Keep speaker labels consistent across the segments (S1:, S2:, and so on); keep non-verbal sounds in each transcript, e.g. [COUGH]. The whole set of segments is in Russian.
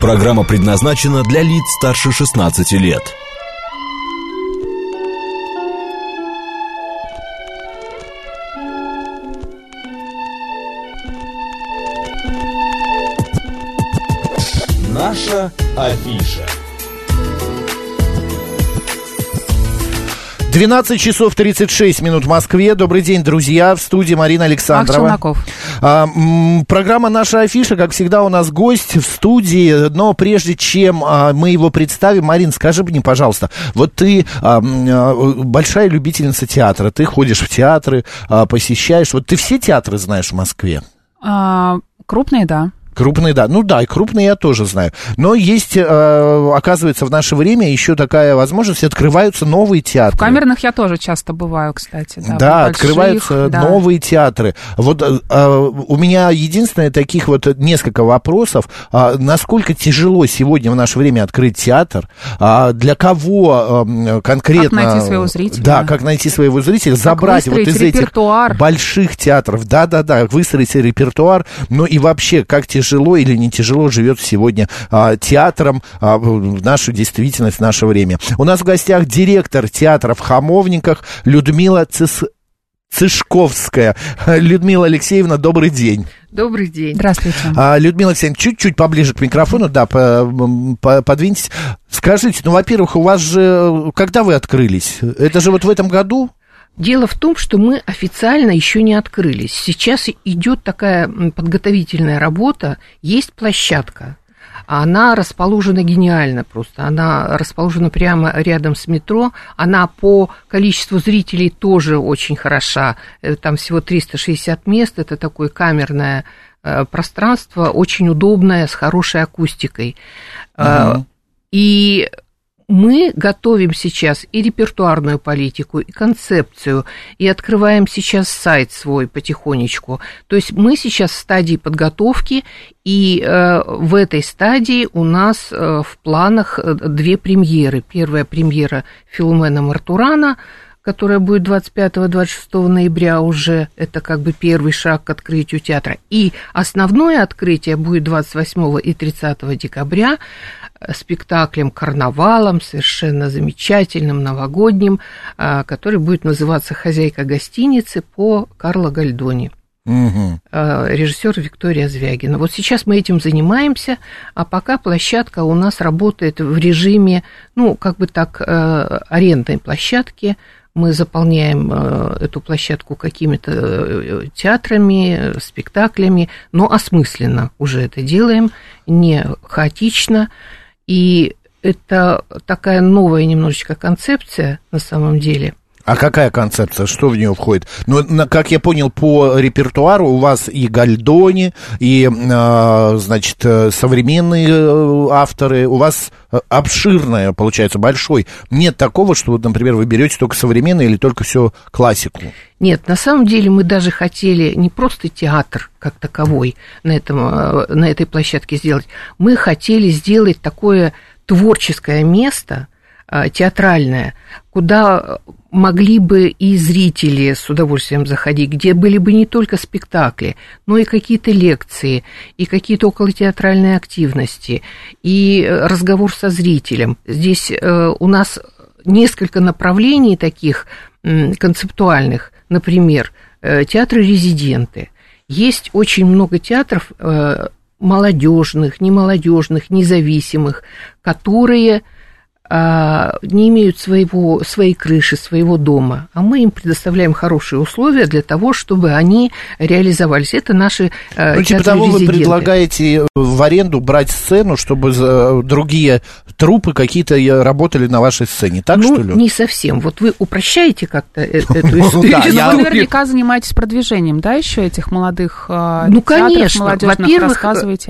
S1: Программа предназначена для лиц старше 16 лет. Наша афиша.
S2: 12 часов 36 минут в Москве. Добрый день, друзья. В студии Марина Александрова. А, м, программа «Наша афиша», как всегда, у нас гость в студии. Но прежде чем а, мы его представим, Марин, скажи мне, пожалуйста, вот ты а, а, большая любительница театра. Ты ходишь в театры, а, посещаешь. Вот ты все театры знаешь в Москве?
S3: А, крупные, да.
S2: Крупные, да. Ну да, и крупные я тоже знаю. Но есть, э, оказывается, в наше время еще такая возможность, открываются новые театры.
S3: В камерных я тоже часто бываю, кстати. Да,
S2: Да,
S3: больших,
S2: открываются
S3: да.
S2: новые театры. Вот э, э, у меня единственное таких вот несколько вопросов. А, насколько тяжело сегодня в наше время открыть театр? А, для кого э, конкретно?
S3: Как найти своего зрителя?
S2: Да, как найти своего зрителя, забрать вот из этих
S3: репертуар.
S2: больших театров. Да-да-да, выстроить репертуар. Ну и вообще, как тяжело или не тяжело живет сегодня а, театром а, в нашу действительность, в наше время. У нас в гостях директор театра в Хамовниках Людмила Цис... Цышковская. [LAUGHS] Людмила Алексеевна, добрый день.
S4: Добрый день.
S3: Здравствуйте.
S2: А, Людмила Алексеевна, чуть-чуть поближе к микрофону, да, по- по- подвиньтесь. Скажите, ну, во-первых, у вас же, когда вы открылись? Это же вот в этом году?
S4: Дело в том, что мы официально еще не открылись. Сейчас идет такая подготовительная работа, есть площадка. Она расположена гениально просто. Она расположена прямо рядом с метро. Она по количеству зрителей тоже очень хороша. Э, Там всего 360 мест. Это такое камерное э, пространство, очень удобное, с хорошей акустикой.
S2: Мгм.
S4: И мы готовим сейчас и репертуарную политику, и концепцию, и открываем сейчас сайт свой потихонечку. То есть мы сейчас в стадии подготовки, и э, в этой стадии у нас э, в планах э, две премьеры. Первая премьера Филумена Мартурана, которая будет 25-26 ноября уже, это как бы первый шаг к открытию театра. И основное открытие будет 28 и 30 декабря спектаклем «Карнавалом», совершенно замечательным, новогодним, э, который будет называться «Хозяйка гостиницы» по Карло Гальдони
S2: Мгм.
S4: режиссер Виктория Звягина. Вот сейчас мы этим занимаемся, а пока площадка у нас работает в режиме, ну, как бы так, э, арендной площадки. Мы заполняем э, эту площадку какими-то э, театрами, спектаклями, но осмысленно уже это делаем, не хаотично. И это такая новая немножечко концепция на самом деле –
S2: А какая концепция? Что в нее входит? Ну, на- как я понял, по репертуару у вас и Гальдони, и, э, значит, современные э, авторы. У вас э, обширное, получается, большой. Нет такого, что, вот, например, вы берете только современное или только все классику.
S4: Нет, на самом деле мы даже хотели не просто театр как таковой на, этом, э, на этой площадке сделать, мы хотели сделать такое творческое место, театральное, куда могли бы и зрители с удовольствием заходить, где были бы не только спектакли, но и какие-то лекции, и какие-то околотеатральные активности, и э, разговор со зрителем. Здесь э, у нас несколько направлений таких концептуальных, например, э, театры-резиденты. Есть очень много театров э, молодежных, немолодежных, независимых, которые не имеют своего, своей крыши, своего дома, а мы им предоставляем хорошие условия для того, чтобы они реализовались. Это наши э,
S2: Ну, типа того, вы
S4: театры-резиденты.
S2: предлагаете в аренду брать сцену, чтобы за- другие трупы какие-то э, работали на вашей сцене. Так,
S4: ну,
S2: что ли?
S4: не совсем. Вот вы упрощаете как-то э- эту [LAUGHS]
S2: Да,
S4: историю.
S2: я-
S3: Вы наверняка занимаетесь продвижением, да, еще этих молодых э,
S4: Ну, конечно.
S3: молодежных,
S4: Во-первых,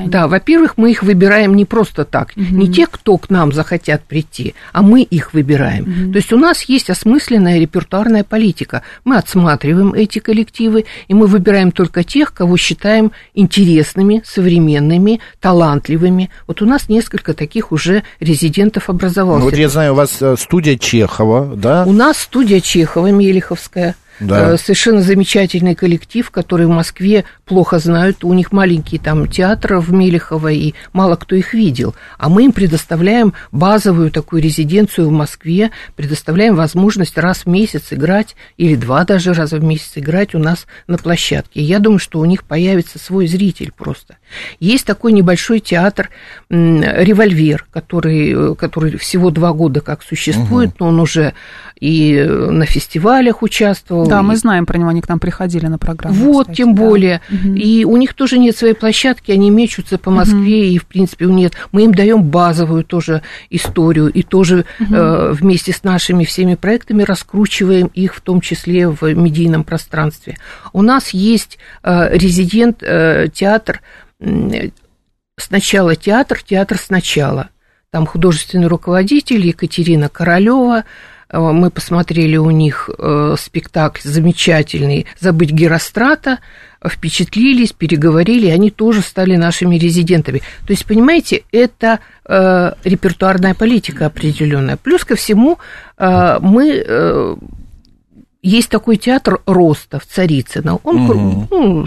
S4: да, во-первых, мы их выбираем не просто так. Не те, кто к нам захотят прийти, а мы их выбираем. То есть у нас есть осмысленная репертуарная политика. Мы отсматриваем эти коллективы, и мы выбираем только тех, кого считаем интересными, современными, талантливыми. Вот у нас несколько таких уже резидентов
S2: Ну,
S4: образовалось.
S2: вот я знаю, у вас э, студия Чехова, да?
S4: У нас студия Чехова, Мелиховская.
S2: Да.
S4: Э, Совершенно замечательный коллектив, который в Москве плохо знают, у них маленький там театр в Мелехово, и мало кто их видел. А мы им предоставляем базовую такую резиденцию в Москве, предоставляем возможность раз в месяц играть, или два даже раза в месяц играть у нас на площадке. Я думаю, что у них появится свой зритель просто. Есть такой небольшой театр «Револьвер», который, который всего два года как существует, угу. но он уже и на фестивалях участвовал.
S3: Да, и... мы знаем про него, они к нам приходили на программу.
S4: Вот, кстати, тем да. более. Угу. И у них тоже нет своей площадки, они мечутся по Москве, угу. и, в принципе, у нет. Мы им даем базовую тоже историю, и тоже угу. э, вместе с нашими всеми проектами раскручиваем их, в том числе в медийном пространстве. У нас есть э, резидент э, театр, э, сначала театр, театр сначала. Там художественный руководитель Екатерина Королева, мы посмотрели у них э, спектакль замечательный «Забыть Герострата», впечатлились, переговорили, и они тоже стали нашими резидентами. То есть, понимаете, это э, репертуарная политика определенная. Плюс ко всему э, мы э, есть такой театр Роста в Царицыно. Он угу. ну,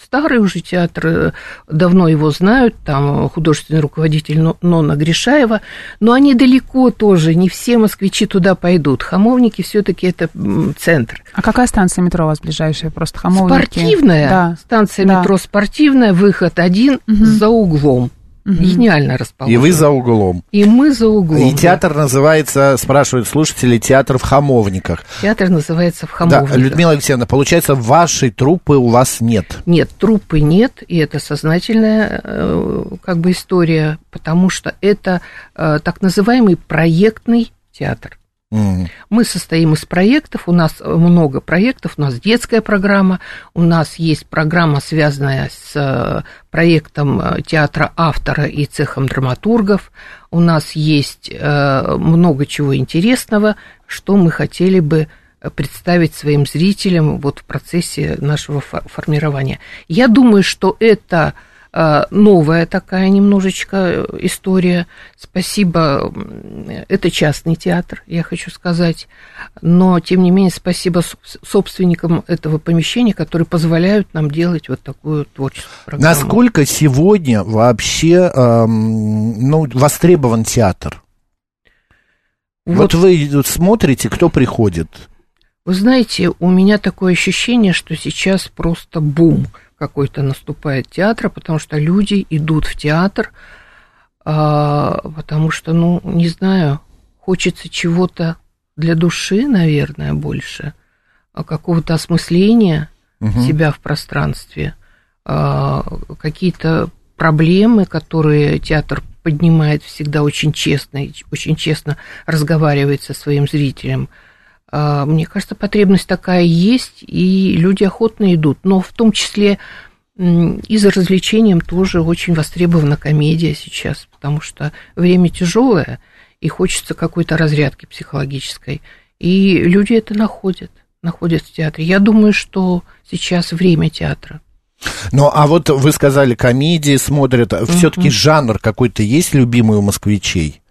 S4: старый уже театр, э, давно его знают, там художественный руководитель Нона Гришаева, но они далеко тоже, не все москвичи туда пойдут. Хамовники все-таки это центр.
S3: А какая станция метро у вас ближайшая? Просто Хамовники?
S4: Спортивная. Да. Станция да. метро спортивная, выход один угу. за углом. Угу. Гениально расположен.
S2: И вы за углом.
S4: И мы за углом.
S2: И театр да. называется, спрашивают слушатели, театр в Хамовниках.
S4: Театр называется в Хамовниках. Да,
S2: Людмила Алексеевна, получается, вашей труппы у вас нет?
S4: Нет, труппы нет, и это сознательная э, как бы история, потому что это э, так называемый проектный театр. Мы состоим из проектов, у нас много проектов, у нас детская программа, у нас есть программа, связанная с э, проектом э, театра автора и цехом драматургов, у нас есть э, много чего интересного, что мы хотели бы представить своим зрителям вот в процессе нашего формирования. Я думаю, что это новая такая немножечко история. Спасибо, это частный театр, я хочу сказать, но, тем не менее, спасибо собственникам этого помещения, которые позволяют нам делать вот такую творческую программу.
S2: Насколько сегодня вообще эм, ну, востребован театр? Вот. вот вы смотрите, кто приходит.
S4: Вы знаете, у меня такое ощущение, что сейчас просто бум какой-то наступает театра, потому что люди идут в театр, а, потому что, ну, не знаю, хочется чего-то для души, наверное, больше, а какого-то осмысления угу. себя в пространстве, а, какие-то проблемы, которые театр поднимает всегда очень честно, очень честно разговаривает со своим зрителем – мне кажется, потребность такая есть, и люди охотно идут. Но в том числе и за развлечением тоже очень востребована комедия сейчас, потому что время тяжелое, и хочется какой-то разрядки психологической. И люди это находят, находят в театре. Я думаю, что сейчас время театра.
S2: Ну, а вот вы сказали, комедии смотрят. Все-таки жанр какой-то есть любимый у москвичей?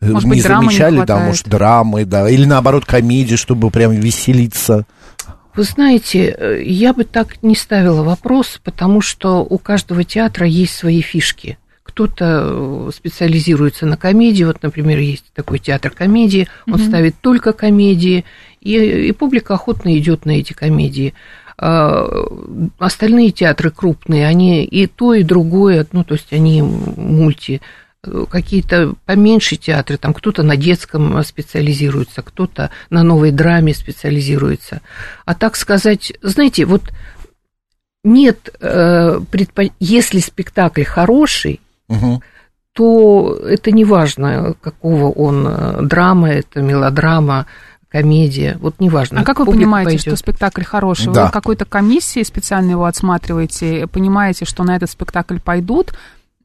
S3: Может
S2: не
S3: быть,
S2: замечали, не да, может, драмы, да, или наоборот комедии, чтобы прям веселиться.
S4: Вы знаете, э, я бы так не ставила вопрос, потому что у каждого театра есть свои фишки. Кто-то э, специализируется на комедии, вот, например, есть такой театр комедии, он mm-hmm. ставит только комедии, и, и публика охотно идет на эти комедии. А, остальные театры крупные, они и то, и другое, ну, то есть они мульти какие-то поменьше театры, там кто-то на детском специализируется, кто-то на новой драме специализируется. А так сказать, знаете, вот нет, э, предпо... если спектакль хороший, угу. то это не важно, какого он э, драма, это мелодрама, комедия, вот неважно.
S3: А как вы понимаете, пойдет. что спектакль хороший? Да. Вы какой-то комиссии специально его отсматриваете, понимаете, что на этот спектакль пойдут,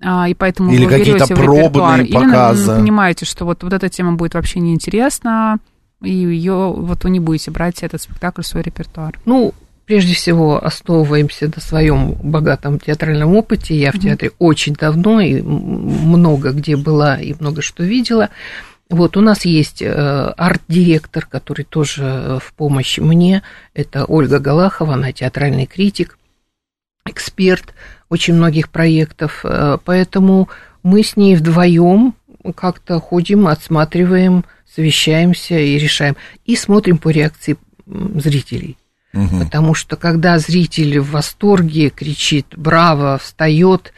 S3: и поэтому
S2: Или какие-то пробные
S3: Или показы. Или понимаете, что вот, вот эта тема будет вообще неинтересна, и ее вот вы не будете брать этот спектакль в свой репертуар.
S4: Ну, прежде всего основываемся на своем богатом театральном опыте. Я в театре mm-hmm. очень давно и много где была и много что видела. Вот у нас есть э, арт-директор, который тоже в помощь мне. Это Ольга Галахова, она театральный критик. эксперт очень многих проектов, э, поэтому мы с ней вдвоем как-то ходим, отсматриваем, совещаемся и решаем. И смотрим по реакции зрителей. Угу. Потому что когда зритель в восторге кричит «Браво!», встает,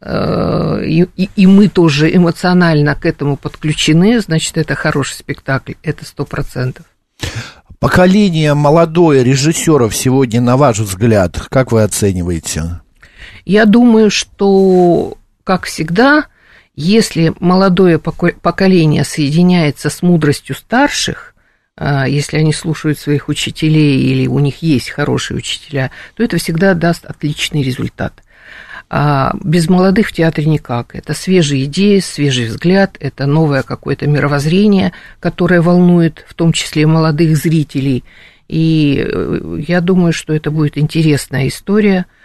S4: э, и, и, и мы тоже эмоционально к этому подключены, значит, это хороший спектакль, это сто процентов.
S2: Поколение молодое режиссеров сегодня, на ваш взгляд, как вы оцениваете?
S4: Я думаю, что, как всегда, если молодое поколение соединяется с мудростью старших, а, если они слушают своих учителей или у них есть хорошие учителя, то это всегда даст отличный результат. А без молодых в театре никак. Это свежие идеи, свежий взгляд, это новое какое-то мировоззрение, которое волнует в том числе молодых зрителей. И э, я думаю, что это будет интересная история –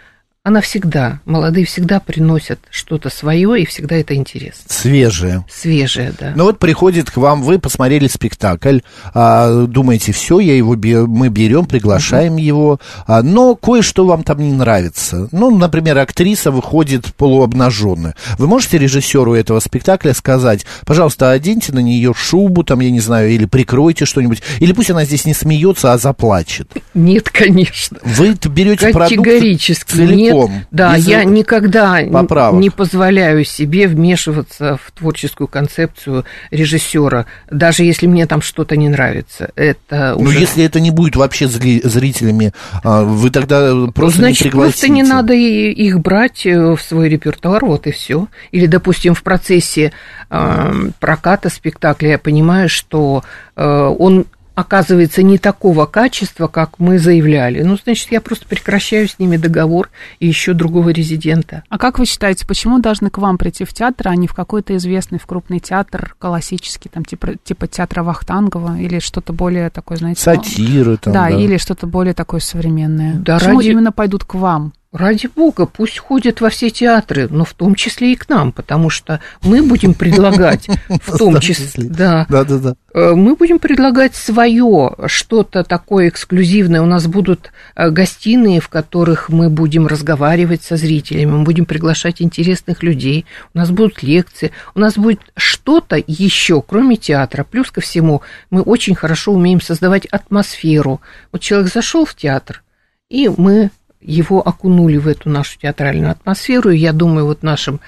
S4: она всегда, молодые всегда приносят что-то свое, и всегда это интересно.
S2: Свежее.
S4: Свежее, да.
S2: Ну вот приходит к вам, вы посмотрели спектакль, а, думаете, все, я его, мы берем, приглашаем uh-huh. его, а, но кое-что вам там не нравится. Ну, например, актриса выходит полуобнаженная. Вы можете режиссеру этого спектакля сказать, пожалуйста, оденьте на нее шубу, там, я не знаю, или прикройте что-нибудь, или пусть она здесь не смеется, а заплачет.
S4: Нет, конечно.
S2: Вы берете
S4: Категорически
S2: продукт
S4: нет нет, да, я никогда поправок. не позволяю себе вмешиваться в творческую концепцию режиссера, даже если мне там что-то не нравится. Это
S2: уже... Но если это не будет вообще зрителями, а, вы тогда просто
S4: Значит,
S2: не пригласите.
S4: просто не надо их брать э, в свой репертуар, вот и все. Или, допустим, в процессе э, проката спектакля я понимаю, что э, он оказывается не такого качества, как мы заявляли. Ну, значит, я просто прекращаю с ними договор и ищу другого резидента.
S3: А как вы считаете, почему должны к вам прийти в театр, а не в какой-то известный в крупный театр, классический, там, типа, типа театра Вахтангова или что-то более такое, знаете?
S2: Сатиры там,
S3: да. Да, или что-то более такое современное. Да, почему ради... именно пойдут к вам?
S4: Ради бога, пусть ходят во все театры, но в том числе и к нам, потому что мы будем предлагать, в том числе, да, да, да, да. Мы будем предлагать свое, что-то такое эксклюзивное. У нас будут э, гостиные, в которых мы будем разговаривать со зрителями, мы будем приглашать интересных людей, у нас будут лекции, у нас будет что-то еще, кроме театра. Плюс ко всему, мы очень хорошо умеем создавать атмосферу. Вот человек зашел в театр, и мы его окунули в эту нашу театральную атмосферу. И я думаю, вот нашим,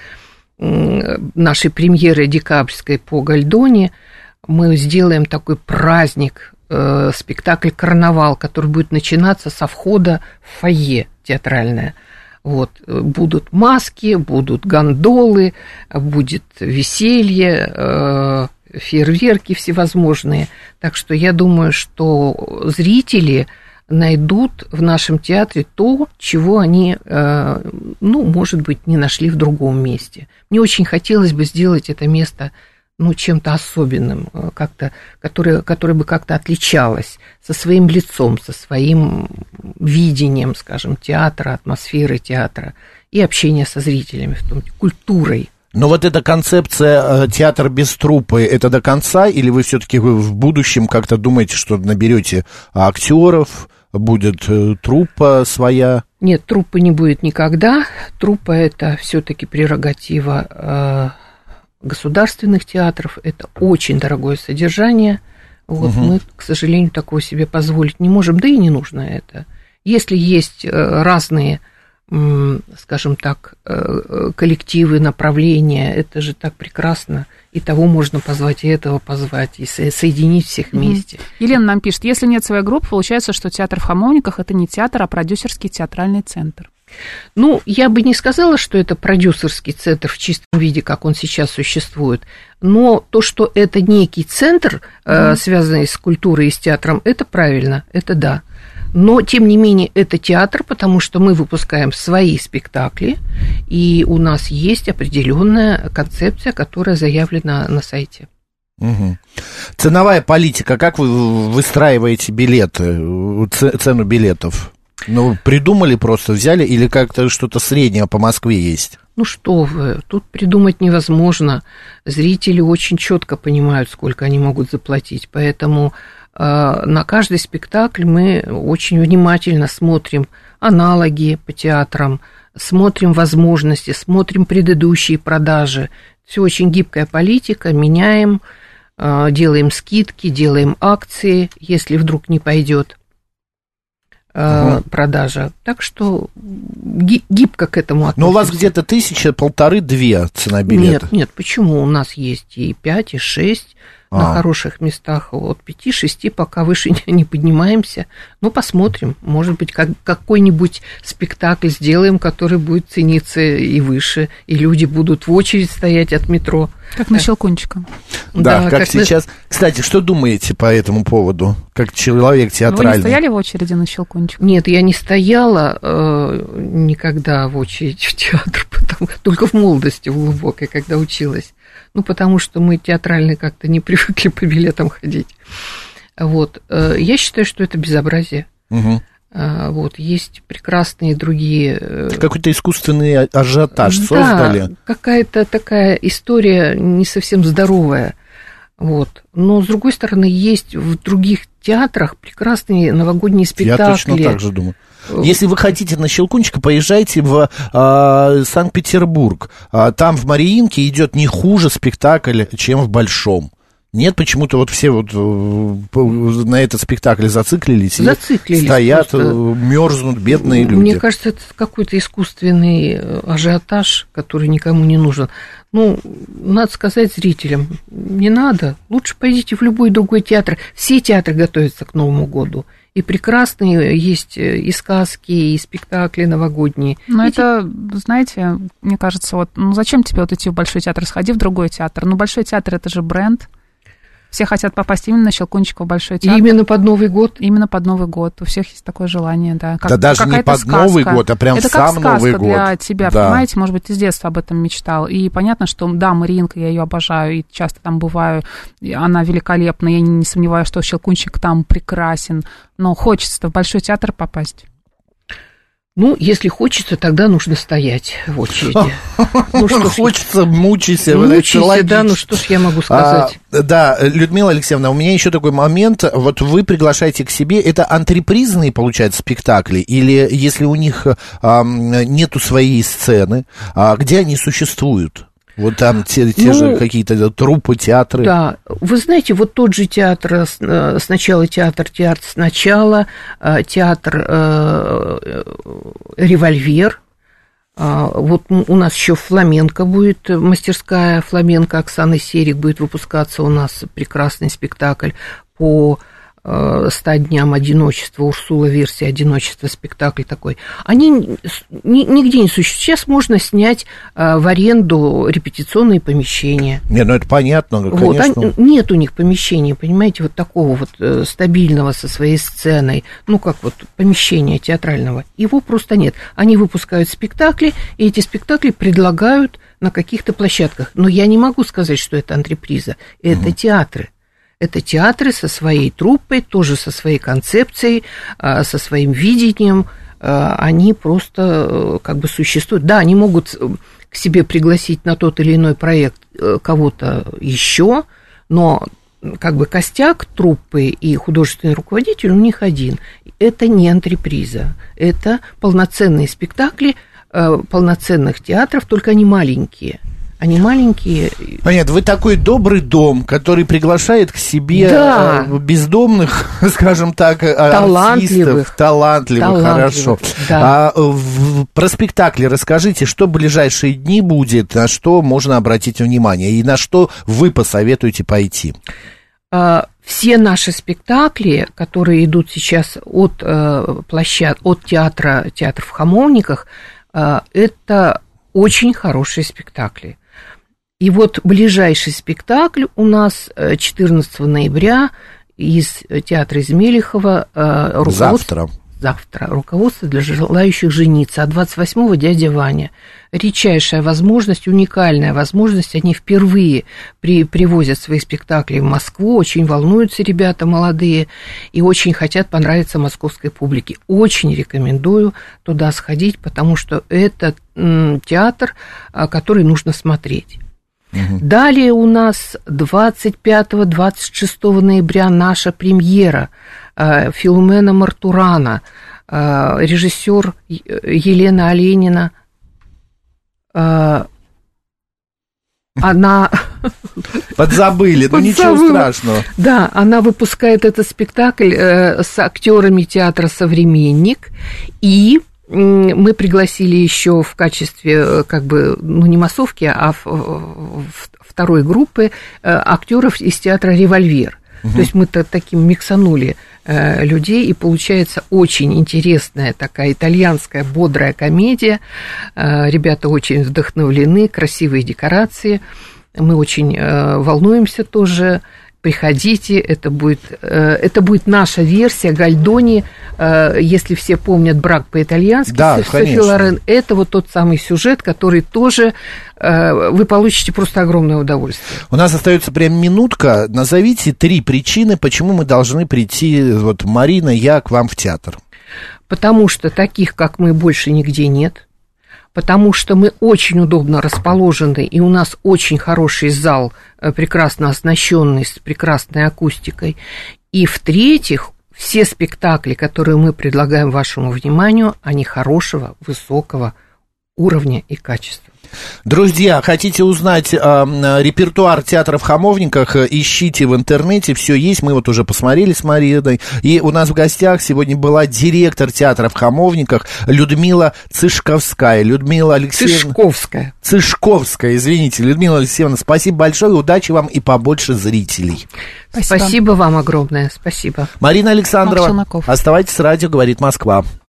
S4: нашей премьеры декабрьской по Гальдоне мы сделаем такой праздник, э, спектакль «Карнавал», который будет начинаться со входа в фойе театральное. Вот, будут маски, будут гондолы, будет веселье, э, фейерверки всевозможные. Так что я думаю, что зрители найдут в нашем театре то, чего они, э, ну, может быть, не нашли в другом месте. Мне очень хотелось бы сделать это место ну, чем-то особенным, э, как-то, которое, которое бы как-то отличалось со своим лицом, со своим видением, скажем, театра, атмосферы театра и общения со зрителями, в том культурой.
S2: Но вот эта концепция э, театр без трупы, это до конца, или вы все-таки в будущем как-то думаете, что наберете актеров, будет э, труппа своя?
S4: Нет, труппы не будет никогда. Труппа это все-таки прерогатива э, государственных театров. Это очень дорогое содержание. Вот угу. мы, к сожалению, такого себе позволить не можем, да и не нужно это. Если есть э, разные скажем так, коллективы, направления, это же так прекрасно и того можно позвать, и этого позвать, и соединить всех вместе.
S3: Елена нам пишет, если нет своей группы, получается, что театр в Хамовниках – это не театр, а продюсерский театральный центр.
S4: Ну, я бы не сказала, что это продюсерский центр в чистом виде, как он сейчас существует, но то, что это некий центр, mm-hmm. связанный с культурой и с театром, это правильно, это да. Но, тем не менее, это театр, потому что мы выпускаем свои спектакли, и у нас есть определенная концепция, которая заявлена на сайте.
S2: Угу. Ценовая политика, как вы выстраиваете билеты, цену билетов? Ну, придумали просто, взяли или как-то что-то среднее по Москве есть?
S4: Ну что вы, тут придумать невозможно. Зрители очень четко понимают, сколько они могут заплатить, поэтому на каждый спектакль мы очень внимательно смотрим аналоги по театрам, смотрим возможности, смотрим предыдущие продажи. Все очень гибкая политика, меняем, э, делаем скидки, делаем акции, если вдруг не пойдет угу. продажа. Так что гибко к этому относимся.
S2: Но у вас где-то тысяча, полторы-две цена билета.
S4: Нет, нет, почему? У нас есть и пять, и шесть а. на хороших местах. От 5-6 пока выше [LAUGHS] не поднимаемся. Ну, посмотрим. Может быть, как, какой-нибудь спектакль сделаем, который будет цениться и выше, и люди будут в очередь стоять от метро.
S3: Как на Щелкунчика.
S2: Да, да как, как сейчас. На... Кстати, что думаете по этому поводу, как человек театральный? Вы
S3: не стояли в очереди на Щелкунчик?
S4: Нет, я не стояла э, никогда в очередь в театр, [LAUGHS] потому, только в молодости в глубокой, когда училась ну, потому что мы театральные как-то не [LAUGHS] привыкли по билетам ходить. Вот. Э, я считаю, что это безобразие. Угу. Вот, есть прекрасные другие... Э,
S2: какой-то искусственный а, ажиотаж да, создали.
S4: какая-то такая история не совсем здоровая. Вот. Но, с другой стороны, есть в других театрах прекрасные новогодние спектакли. Я
S2: точно так же думаю. Если вы хотите на Щелкунчика, поезжайте в э, Санкт-Петербург. А, там в Мариинке идет не хуже спектакль, чем в Большом. Нет, почему-то вот все вот э, на этот спектакль зациклились,
S4: зациклились
S2: стоят, просто. Э, мерзнут бедные люди.
S4: Мне кажется, это какой-то искусственный э, ажиотаж, который никому не нужен. Ну, надо сказать зрителям, не надо, лучше пойдите в любой другой театр. Все театры готовятся к Новому году и прекрасные есть э, и сказки, и спектакли новогодние.
S3: Но это, знаете, мне кажется, вот, ну зачем тебе вот идти в большой театр, сходи в другой театр. Ну, большой театр это же бренд. Все хотят попасть именно на Щелкунчика в Большой театр.
S4: именно под Новый год?
S3: Именно под Новый год. У всех есть такое желание, да.
S2: Как, да даже не под сказка. Новый год, а прям
S3: это
S2: сам
S3: как
S2: Новый год.
S3: для тебя, да. понимаете? Может быть, ты с детства об этом мечтал. И понятно, что, да, Маринка, я ее обожаю, и часто там бываю. Она великолепна, я не, не сомневаюсь, что Щелкунчик там прекрасен. Но хочется в Большой театр попасть.
S4: Ну, если хочется, тогда нужно стоять в очереди. [LAUGHS] Ну,
S2: что хочется, мучайся.
S4: Мучайся, да, ну что ж я могу сказать.
S2: А, да, Людмила Алексеевна, у меня еще такой момент. Вот вы приглашаете к себе, это антрепризные, получается, спектакли? Или если у них а, нету своей сцены, а где они существуют? Вот там те, те ну, же какие-то трупы, театры.
S4: Да, вы знаете, вот тот же театр, э, сначала театр, театр сначала, э, театр э, «Револьвер», а, вот у нас еще фламенко будет, мастерская фламенко Оксаны Серик будет выпускаться. У нас прекрасный спектакль по Э, «Ста дням одиночества», Урсула версия «Одиночество», спектакль такой, они нигде не существуют. Сейчас можно снять э, в аренду репетиционные помещения.
S2: Не, ну это понятно,
S4: конечно. Вот, они, нет у них помещения, понимаете, вот такого вот э, стабильного со своей сценой, ну как вот помещения театрального, его просто нет. Они выпускают спектакли, и эти спектакли предлагают на каких-то площадках. Но я не могу сказать, что это антреприза, это угу. театры. Это театры со своей труппой, тоже со своей концепцией, а, со своим видением. А, они просто э, как бы существуют. Да, они могут э, к себе пригласить на тот или иной проект э, кого-то еще, но как бы костяк труппы и художественный руководитель у них один. Это не антреприза, это полноценные спектакли полноценных театров, только они маленькие – они маленькие.
S2: Понятно, вы такой добрый дом, который приглашает к себе да. Э, бездомных, [LAUGHS] скажем так,
S4: э, талантливых.
S2: артистов. Талантливых, талантливых хорошо. Да. А, в, про спектакли расскажите, что в ближайшие дни будет, на что можно обратить внимание и на что вы посоветуете пойти?
S4: А, все наши спектакли, которые идут сейчас от э, площад, от театра, театр в Хамовниках, это очень хорошие спектакли. И вот ближайший спектакль у нас 14 э, ноября из театра из Мелехова.
S2: Э, Завтра.
S4: Завтра. Руководство для желающих жениться. А 28-го дядя Ваня. Редчайшая возможность, уникальная возможность. Они впервые при, привозят свои спектакли в Москву. Очень волнуются ребята молодые и очень хотят понравиться московской публике. Очень рекомендую туда сходить, потому что это театр, а, который нужно смотреть. Угу. Далее у нас 25-26 ноября наша премьера э, Филумена Мартурана, э, режиссер Елена Оленина, она... [LAUGHS]
S2: Подзабыли, ну ничего страшного.
S4: Да, она выпускает этот спектакль э, с актерами театра «Современник», и мы пригласили еще в качестве, э, как бы, ну, не массовки, а в, в второй группы э, актеров из театра «Револьвер». Угу. То есть мы-то таким миксанули э, людей, и получается очень интересная такая итальянская бодрая комедия. Ребята очень вдохновлены, красивые декорации. Мы очень волнуемся тоже приходите, это будет, э, это будет наша версия Гальдони, э, если все помнят «Брак по-итальянски»
S2: да, Софи Лорен,
S4: это вот тот самый сюжет, который тоже э, вы получите просто огромное удовольствие.
S2: У нас остается прям минутка. Назовите три причины, почему мы должны прийти, вот Марина, я к вам в театр.
S4: Потому что таких, как мы, больше нигде нет потому что мы очень удобно расположены, и у нас очень хороший зал, э, прекрасно оснащенный, с прекрасной акустикой. И в-третьих, все спектакли, которые мы предлагаем вашему вниманию, они хорошего, высокого уровня и качества.
S2: Друзья, хотите узнать э, репертуар театра в Хамовниках, ищите в интернете, все есть, мы вот уже посмотрели с Мариной. И у нас в гостях сегодня была директор театра в Хамовниках Людмила Цышковская. Людмила Алексеевна...
S4: Цышковская.
S2: Цышковская, извините. Людмила Алексеевна, спасибо большое, удачи вам и побольше зрителей.
S4: Спасибо, спасибо вам огромное, спасибо.
S2: Марина Александрова, оставайтесь с радио, говорит Москва.